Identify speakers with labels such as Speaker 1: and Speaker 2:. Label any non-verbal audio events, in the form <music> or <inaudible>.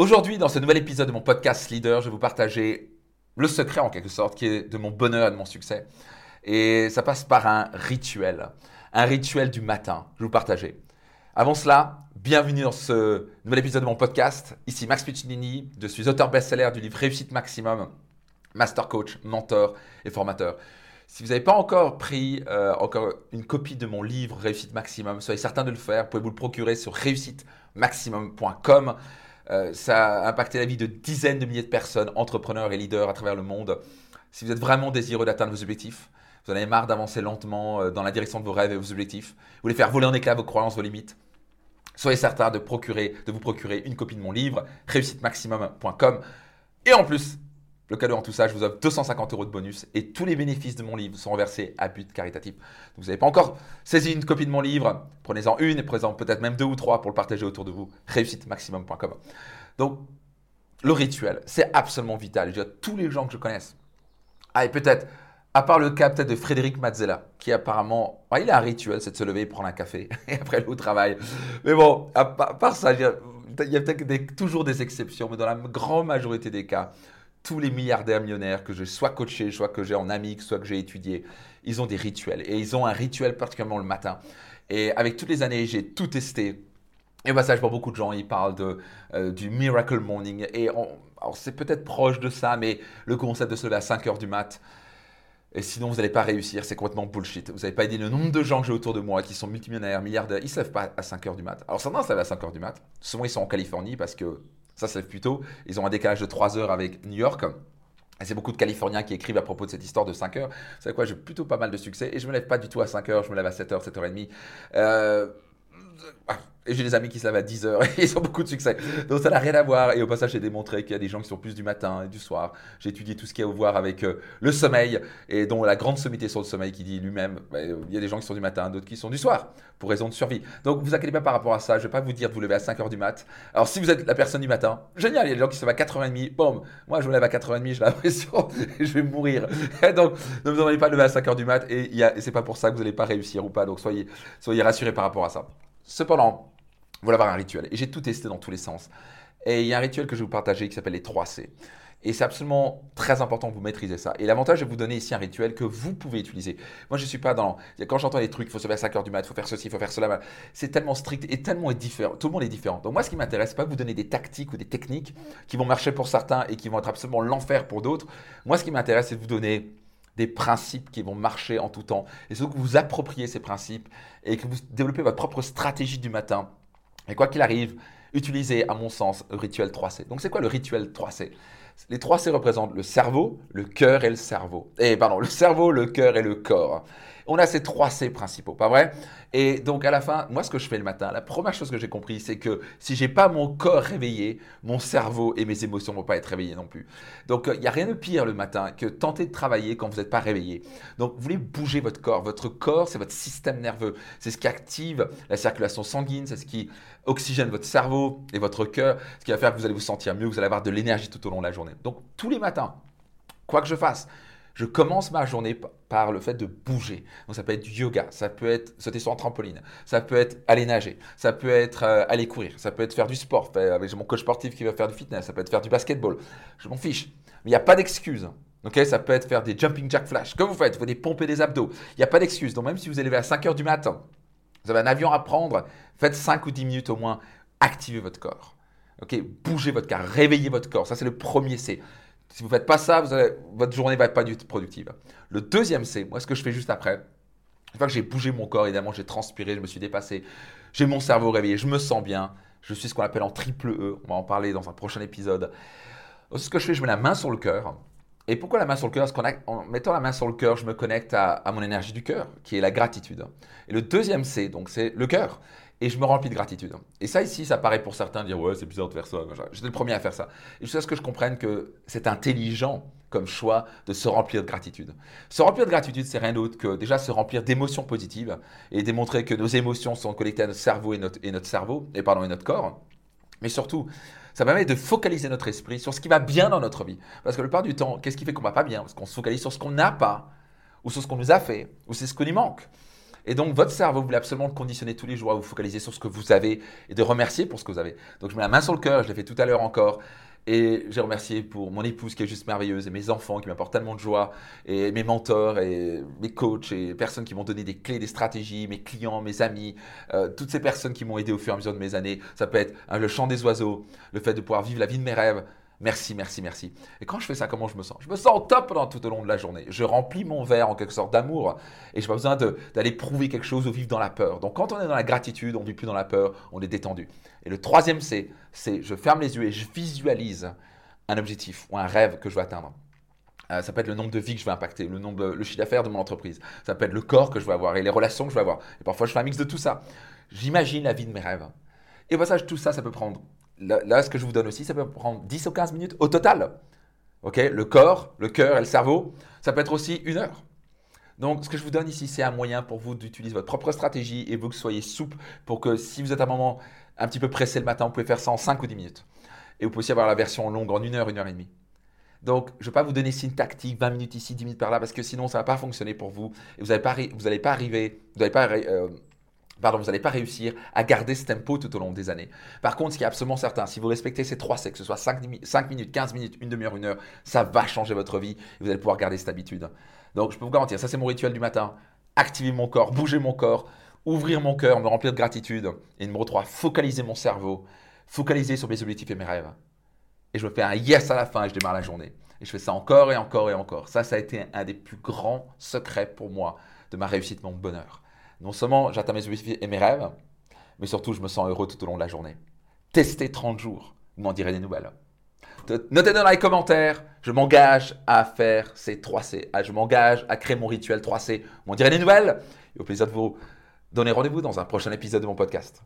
Speaker 1: Aujourd'hui, dans ce nouvel épisode de mon podcast Leader, je vais vous partager le secret en quelque sorte qui est de mon bonheur et de mon succès. Et ça passe par un rituel, un rituel du matin. Je vais vous partager. Avant cela, bienvenue dans ce nouvel épisode de mon podcast. Ici Max Piccinini, je suis auteur best-seller du livre Réussite Maximum, master coach, mentor et formateur. Si vous n'avez pas encore pris euh, encore une copie de mon livre Réussite Maximum, soyez certain de le faire. Vous pouvez vous le procurer sur réussitemaximum.com. Euh, ça a impacté la vie de dizaines de milliers de personnes, entrepreneurs et leaders à travers le monde. Si vous êtes vraiment désireux d'atteindre vos objectifs, vous en avez marre d'avancer lentement euh, dans la direction de vos rêves et vos objectifs, vous voulez faire voler en éclats vos croyances, vos limites, soyez certain de, de vous procurer une copie de mon livre, réussitemaximum.com. Et en plus, le cadeau en tout ça, je vous offre 250 euros de bonus et tous les bénéfices de mon livre sont reversés à but caritatif. Donc, vous n'avez pas encore saisi une copie de mon livre, prenez-en une et prenez-en peut-être même deux ou trois pour le partager autour de vous. Réussitemaximum.com. Donc, le rituel, c'est absolument vital. Je dis à tous les gens que je connaisse. Ah, et peut-être, à part le cas peut-être de Frédéric Mazzella, qui apparemment, il a un rituel, c'est de se lever et prendre un café <laughs> et après au travail. Mais bon, à part ça, il y a, peut-être toujours des exceptions, mais dans la grande majorité des cas, tous les milliardaires millionnaires que j'ai soit coaché, soit que j'ai en ami, soit que j'ai étudié, ils ont des rituels. Et ils ont un rituel particulièrement le matin. Et avec toutes les années, j'ai tout testé. Et au passage, pour beaucoup de gens, ils parlent de, euh, du Miracle Morning. Et c'est peut-être proche de ça, mais le concept de se lever à 5 heures du mat, et sinon, vous n'allez pas réussir, c'est complètement bullshit. Vous n'avez pas dit le nombre de gens que j'ai autour de moi qui sont multimillionnaires, milliardaires, ils ne se lèvent pas à 5 heures du mat. Alors, certains se lèvent à 5 heures du mat. Souvent, ils sont en Californie parce que ça se lève plus tôt. Ils ont un décalage de 3 heures avec New York. Et c'est beaucoup de Californiens qui écrivent à propos de cette histoire de 5 heures. Vous savez quoi, j'ai plutôt pas mal de succès et je me lève pas du tout à 5 heures, je me lève à 7 heures, 7 h 30. Euh, et j'ai des amis qui se lèvent à 10 heures et <laughs> ils ont beaucoup de succès. Donc ça n'a rien à voir. Et au passage, j'ai démontré qu'il y a des gens qui sont plus du matin et du soir. J'ai étudié tout ce qui a à voir avec euh, le sommeil et dont la grande sommité sur le sommeil qui dit lui-même, bah, il y a des gens qui sont du matin, d'autres qui sont du soir pour raison de survie. Donc vous inquiétez pas par rapport à ça. Je vais pas vous dire de vous lever à 5 heures du mat. Alors si vous êtes la personne du matin, génial, il y a des gens qui se lèvent à 4h30. Bon, moi je me lève à 4h30, j'ai l'impression <laughs> que je vais mourir. <laughs> Donc ne vous en allez pas lever à 5 heures du mat et, et c'est pas pour ça que vous n'allez pas réussir ou pas. Donc soyez, soyez rassurés par rapport à ça. Cependant, voilà avoir un rituel. Et j'ai tout testé dans tous les sens. Et il y a un rituel que je vais vous partager qui s'appelle les 3 C. Et c'est absolument très important que vous maîtrisez ça. Et l'avantage de vous donner ici un rituel que vous pouvez utiliser. Moi, je ne suis pas dans. Quand j'entends des trucs, il faut se lever à 5 heures du mat, il faut faire ceci, il faut faire cela. C'est tellement strict et tellement différent. Tout le monde est différent. Donc, moi, ce qui m'intéresse, pas vous donner des tactiques ou des techniques qui vont marcher pour certains et qui vont être absolument l'enfer pour d'autres. Moi, ce qui m'intéresse, c'est de vous donner des principes qui vont marcher en tout temps. Et c'est que vous appropriez ces principes et que vous développez votre propre stratégie du matin et quoi qu'il arrive, utilisez, à mon sens, le rituel 3C. Donc, c'est quoi le rituel 3C Les 3C représentent le cerveau, le cœur et le cerveau. Et pardon, le cerveau, le cœur et le corps. On a ces 3C principaux, pas vrai? Et donc à la fin, moi ce que je fais le matin, la première chose que j'ai compris, c'est que si j'ai pas mon corps réveillé, mon cerveau et mes émotions vont pas être réveillés non plus. Donc il n'y a rien de pire le matin que tenter de travailler quand vous n'êtes pas réveillé. Donc vous voulez bouger votre corps. Votre corps, c'est votre système nerveux. C'est ce qui active la circulation sanguine, c'est ce qui oxygène votre cerveau et votre cœur, ce qui va faire que vous allez vous sentir mieux, vous allez avoir de l'énergie tout au long de la journée. Donc tous les matins, quoi que je fasse, je commence ma journée par le fait de bouger. Donc ça peut être du yoga, ça peut être sauter sur un trampoline, ça peut être aller nager, ça peut être euh, aller courir, ça peut être faire du sport. Avec mon coach sportif qui va faire du fitness, ça peut être faire du basketball. Je m'en fiche. Mais il n'y a pas d'excuse. Ok, ça peut être faire des jumping jack flash. Comme vous faites, vous pouvez pomper des abdos. Il n'y a pas d'excuse. Donc même si vous allez à 5 heures du matin, vous avez un avion à prendre, faites 5 ou 10 minutes au moins, activez votre corps. Ok, bougez votre corps, réveillez votre corps. Ça c'est le premier C. Si vous ne faites pas ça, votre journée ne va pas du tout productive. Le deuxième, c'est moi ce que je fais juste après. Une fois que j'ai bougé mon corps, évidemment, j'ai transpiré, je me suis dépassé, j'ai mon cerveau réveillé, je me sens bien. Je suis ce qu'on appelle en triple E. On va en parler dans un prochain épisode. Ce que je fais, je mets la main sur le cœur. Et pourquoi la main sur le cœur? Parce qu'en mettant la main sur le cœur, je me connecte à, mon énergie du cœur, qui est la gratitude. Et le deuxième C, donc c'est le cœur et je me remplis de gratitude. Et ça ici, ça paraît pour certains dire ouais c'est bizarre de faire ça. J'étais le premier à faire ça. Et jusqu'à ce que je comprenne que c'est intelligent comme choix de se remplir de gratitude. Se remplir de gratitude, c'est rien d'autre que déjà se remplir d'émotions positives et démontrer que nos émotions sont connectées à notre cerveau et notre, et notre cerveau et pardon et notre corps. Mais surtout, ça permet de focaliser notre esprit sur ce qui va bien dans notre vie. Parce que le part du temps, qu'est-ce qui fait qu'on va pas bien? Parce qu'on se focalise sur ce qu'on n'a pas, ou sur ce qu'on nous a fait, ou c'est ce qui nous manque. Et donc, votre cerveau, vous voulez absolument le conditionner tous les jours à vous focaliser sur ce que vous avez et de remercier pour ce que vous avez. Donc, je mets la main sur le cœur, je l'ai fait tout à l'heure encore. Et j'ai remercié pour mon épouse qui est juste merveilleuse et mes enfants qui m'apportent tellement de joie et mes mentors et mes coachs et personnes qui m'ont donné des clés, des stratégies, mes clients, mes amis, euh, toutes ces personnes qui m'ont aidé au fur et à mesure de mes années. Ça peut être hein, le chant des oiseaux, le fait de pouvoir vivre la vie de mes rêves, Merci, merci, merci. Et quand je fais ça, comment je me sens? Je me sens top pendant tout au long de la journée. Je remplis mon verre en quelque sorte d'amour et je n'ai pas besoin d'aller prouver quelque chose ou vivre dans la peur. Donc quand on est dans la gratitude, on ne vit plus dans la peur, on est détendu. Et le troisième, c'est je ferme les yeux et je visualise un objectif ou un rêve que je veux atteindre. Euh, ça peut être le nombre de vies que je veux impacter, le, nombre, le chiffre d'affaires de mon entreprise. Ça peut être le corps que je veux avoir et les relations que je veux avoir. Et parfois, je fais un mix de tout ça. J'imagine la vie de mes rêves. Et au passage, tout ça, ça peut prendre là, ce que je vous donne aussi, ça peut prendre 10 ou 15 minutes au total. Ok, le corps, le cœur et le cerveau, ça peut être aussi une heure. Donc, ce que je vous donne ici, c'est un moyen pour vous d'utiliser votre propre stratégie et vous que soyez souple pour que si vous êtes à un moment un petit peu pressé le matin, vous pouvez faire ça en 5 ou 10 minutes. Et vous pouvez aussi avoir la version longue en une heure, une heure et demie. Donc, je ne vais pas vous donner ici une tactique, 20 minutes ici, 10 minutes par là, parce que sinon, ça ne va pas fonctionner pour vous. Et vous n'allez pas, vous pas arriver, vous n'allez pas pardon, vous n'allez pas réussir à garder ce tempo tout au long des années. Par contre, ce qui est absolument certain, si vous respectez ces trois C, que ce soit 5, minutes, 15 minutes, une demi-heure, une heure, ça va changer votre vie et vous allez pouvoir garder cette habitude. Donc, je peux vous garantir, ça c'est mon rituel du matin. Activer mon corps, bouger mon corps, ouvrir mon cœur, me remplir de gratitude. Et numéro 3, focaliser mon cerveau, focaliser sur mes objectifs et mes rêves. Et je me fais un yes à la fin et je démarre la journée. Et je fais ça encore et encore et encore. Ça, ça a été un des plus grands secrets pour moi de ma réussite, de mon bonheur. Non seulement j'atteins mes objectifs et mes rêves, mais surtout je me sens heureux tout au long de la journée. Testez 30 jours, vous m'en direz des nouvelles. Notez dans les commentaires, je m'engage à faire ces 3C. Ah, je m'engage à créer mon rituel 3C. Vous m'en direz des nouvelles. Et au plaisir de vous donner rendez-vous dans un prochain épisode de mon podcast.